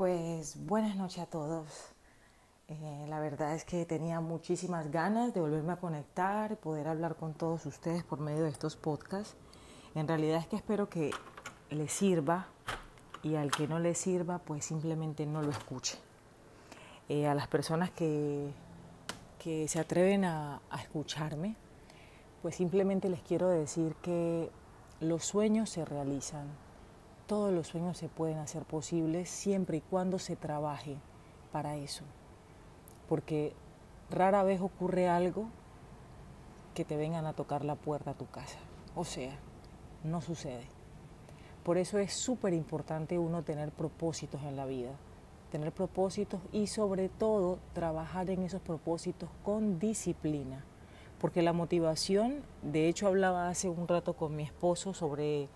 Pues buenas noches a todos. Eh, la verdad es que tenía muchísimas ganas de volverme a conectar, poder hablar con todos ustedes por medio de estos podcasts. En realidad es que espero que les sirva y al que no les sirva, pues simplemente no lo escuche. Eh, a las personas que, que se atreven a escucharme, pues simplemente les quiero decir que los sueños se realizan, todos los sueños se pueden hacer posibles siempre y cuando se trabaje para eso. Porque rara vez ocurre algo que te vengan a tocar la puerta a tu casa. O sea, no sucede. Por eso es súper importante uno tener propósitos en la vida, tener propósitos y sobre todo trabajar en esos propósitos con disciplina. Porque la motivación, de hecho hablaba hace un rato con mi esposo sobre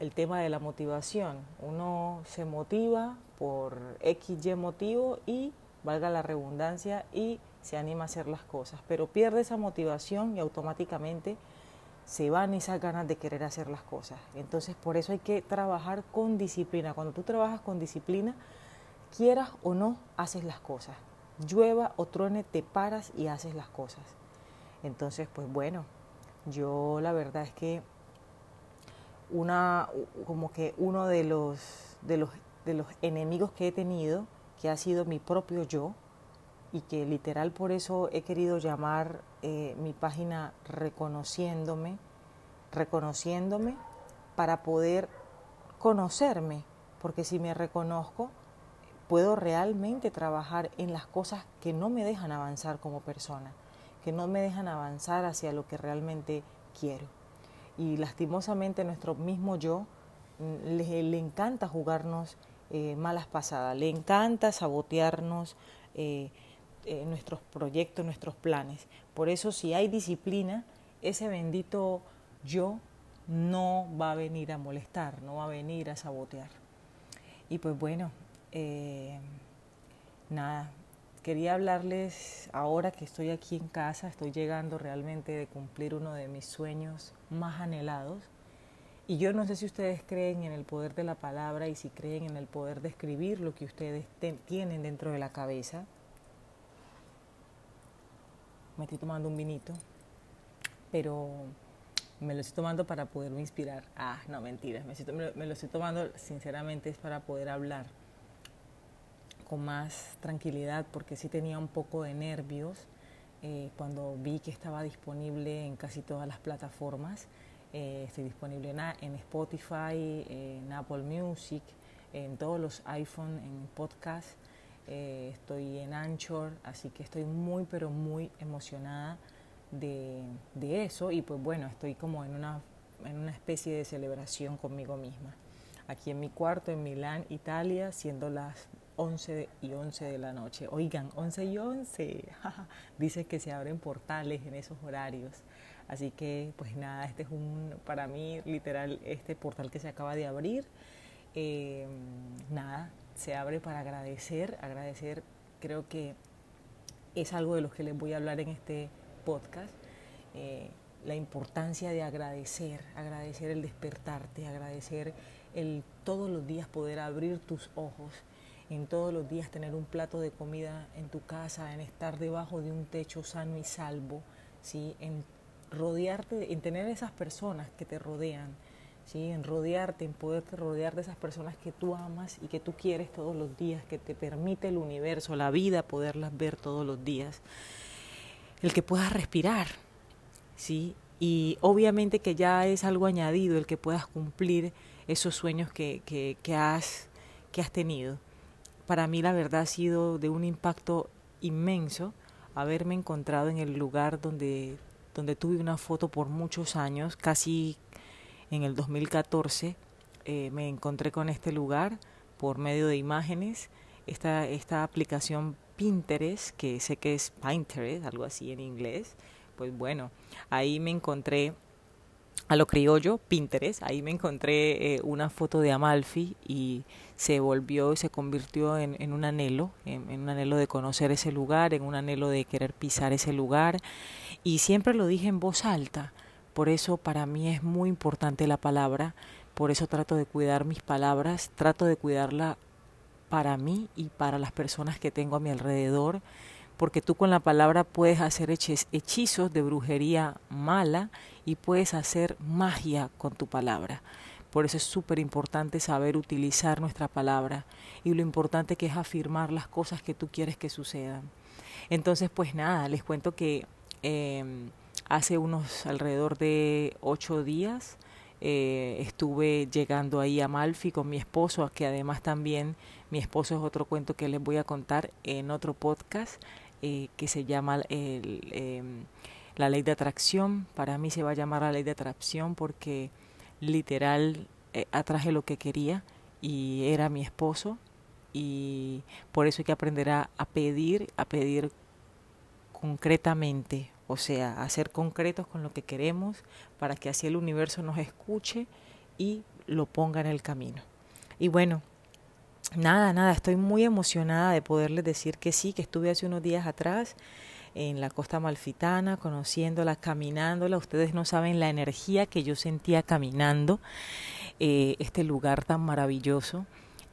el tema de la motivación. Uno se motiva por X, Y motivo y, valga la redundancia, y se anima a hacer las cosas. Pero pierde esa motivación y automáticamente se van esas ganas de querer hacer las cosas. Entonces, por eso hay que trabajar con disciplina. Cuando tú trabajas con disciplina, quieras o no, haces las cosas. Llueva o truene, te paras y haces las cosas. Entonces, pues bueno, yo la verdad es que una, como que uno de los, de, los, de los enemigos que he tenido, que ha sido mi propio yo, y que literal por eso he querido llamar eh, mi página reconociéndome, reconociéndome para poder conocerme, porque si me reconozco, puedo realmente trabajar en las cosas que no me dejan avanzar como persona, que no me dejan avanzar hacia lo que realmente quiero y lastimosamente nuestro mismo yo mm, le, encanta jugarnos eh, malas pasadas, le encanta sabotearnos eh, eh, nuestros proyectos, nuestros planes. Por eso si hay disciplina, ese bendito yo no va a venir a molestar, no va a venir a sabotear. Y pues bueno, nada, quería hablarles ahora que estoy aquí en casa, estoy llegando realmente de cumplir uno de mis sueños más anhelados. Y yo no sé si ustedes creen en el poder de la palabra y si creen en el poder de escribir lo que ustedes tienen dentro de la cabeza. Me estoy tomando un vinito, pero me lo estoy tomando para poderme inspirar. Ah, no, mentiras, me, me lo estoy tomando sinceramente es para poder hablar con más tranquilidad porque sí tenía un poco de nervios eh, cuando vi que estaba disponible en casi todas las plataformas. Eh, estoy disponible en, en, Spotify, en Apple Music, en todos los iPhone, en podcast. Eh, estoy en Anchor, así que estoy muy, pero muy emocionada de, de, eso. Y pues bueno, estoy como en una, en una especie de celebración conmigo misma. Aquí en mi cuarto en Milán, Italia, siendo las 11 y 11 de la noche. Oigan, 11 y 11. Dice que se abren portales en esos horarios. Así que, pues nada, este es un, para mí, literal, este portal que se acaba de abrir. Eh, nada, se abre para agradecer. Agradecer, creo que es algo de lo que les voy a hablar en este podcast. Eh, la importancia de agradecer, agradecer el despertarte, agradecer el todos los días poder abrir tus ojos en todos los días tener un plato de comida en tu casa, en estar debajo de un techo sano y salvo, ¿sí? en rodearte, en tener esas personas que te rodean, ¿sí? en rodearte, en poderte rodear de esas personas que tú amas y que tú quieres todos los días, que te permite el universo, la vida, poderlas ver todos los días. El que puedas respirar, ¿sí? Y obviamente que ya es algo añadido el que puedas cumplir esos sueños que, que, que has, que has tenido para mí la verdad ha sido de un impacto inmenso haberme encontrado en el lugar donde, donde tuve una foto por muchos años, casi en el 2014 eh, me encontré con este lugar por medio de imágenes, esta, esta aplicación Pinterest, que sé que es Pinterest, algo así en inglés, pues bueno, ahí me encontré a lo criollo, Pinterest, ahí me encontré eh, una foto de Amalfi y se volvió y se convirtió en, en un anhelo, en, un anhelo de conocer ese lugar, en un anhelo de querer pisar ese lugar. Y siempre lo dije en voz alta, por eso para mí es muy importante la palabra, por eso trato de cuidar mis palabras, trato de cuidarla para mí y para las personas que tengo a mi alrededor, porque tú con la palabra puedes hacer hechizos de brujería mala y puedes hacer magia con tu palabra. Por eso es súper importante saber utilizar nuestra palabra y lo importante que es afirmar las cosas que tú quieres que sucedan. Entonces, pues nada, les cuento que em, hace unos alrededor de ocho días eh, estuve llegando ahí a Malfi con mi esposo, que además también mi esposo es otro cuento que les voy a contar en otro podcast eh, que se llama el, em, la ley de atracción. Para mí se va a llamar la ley de atracción porque literal eh, atraje lo que quería y era mi esposo y por eso hay que aprender a, pedir, a pedir concretamente, o sea, a ser concretos con lo que queremos para que así el universo nos escuche y lo ponga en el camino. Y bueno, nada, nada, estoy muy emocionada de poderles decir que sí, que estuve hace unos días atrás en la costa malfitana, conociéndola, caminándola. Ustedes no saben la energía que yo sentía caminando eh, este lugar tan maravilloso.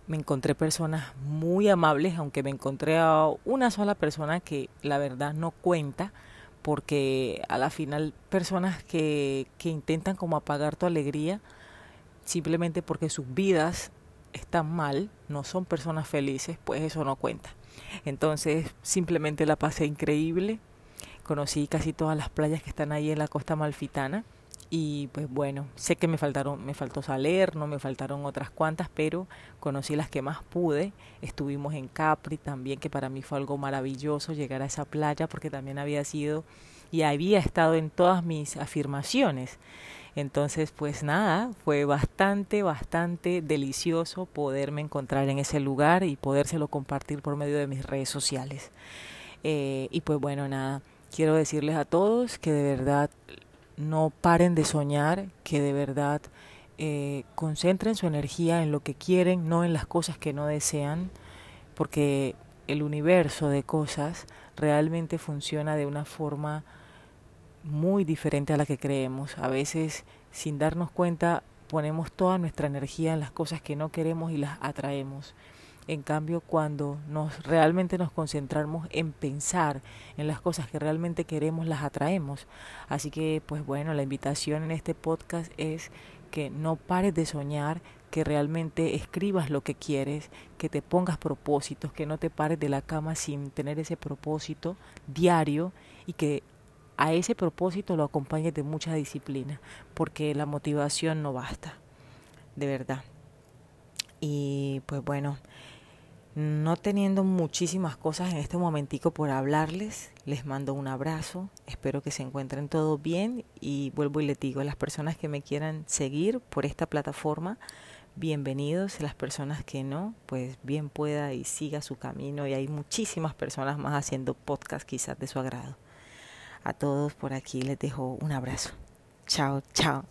Me encontré personas muy amables, aunque me encontré a una sola persona que la verdad no cuenta, porque a la final personas que, que intentan como apagar tu alegría simplemente porque sus vidas están mal, no son personas felices, pues eso no cuenta. Entonces simplemente la pasé increíble, conocí casi todas las playas que están ahí en la costa malfitana y pues bueno, sé que me faltaron, me faltó no me faltaron otras cuantas, pero conocí las que más pude. Estuvimos en Capri también, que para mí fue algo maravilloso llegar a esa playa porque también había sido y había estado en todas mis afirmaciones. Entonces, pues nada, fue bastante, bastante delicioso poderme encontrar en ese lugar y podérselo compartir por medio de mis redes sociales. Eh, y pues bueno, nada, quiero decirles a todos que de verdad no paren de soñar, que de verdad eh, concentren su energía en lo que quieren, no en las cosas que no desean, porque el universo de cosas realmente funciona de una forma muy diferente a la que creemos. A veces, sin darnos cuenta, ponemos toda nuestra energía en las cosas que no queremos y las atraemos. En cambio, cuando nos realmente nos concentramos en pensar en las cosas que realmente queremos, las atraemos. Así que, pues bueno, la invitación en este podcast es que no pares de soñar, que realmente escribas lo que quieres, que te pongas propósitos, que no te pares de la cama sin tener ese propósito diario y que a ese propósito lo acompañes de mucha disciplina, porque la motivación no basta, de verdad. Y pues bueno, no teniendo muchísimas cosas en este momentico por hablarles, les mando un abrazo, espero que se encuentren todo bien y vuelvo y les digo, a las personas que me quieran seguir por esta plataforma, bienvenidos, las personas que no, pues bien pueda y siga su camino y hay muchísimas personas más haciendo podcast quizás de su agrado. A todos por aquí les dejo un abrazo. Chao, chao.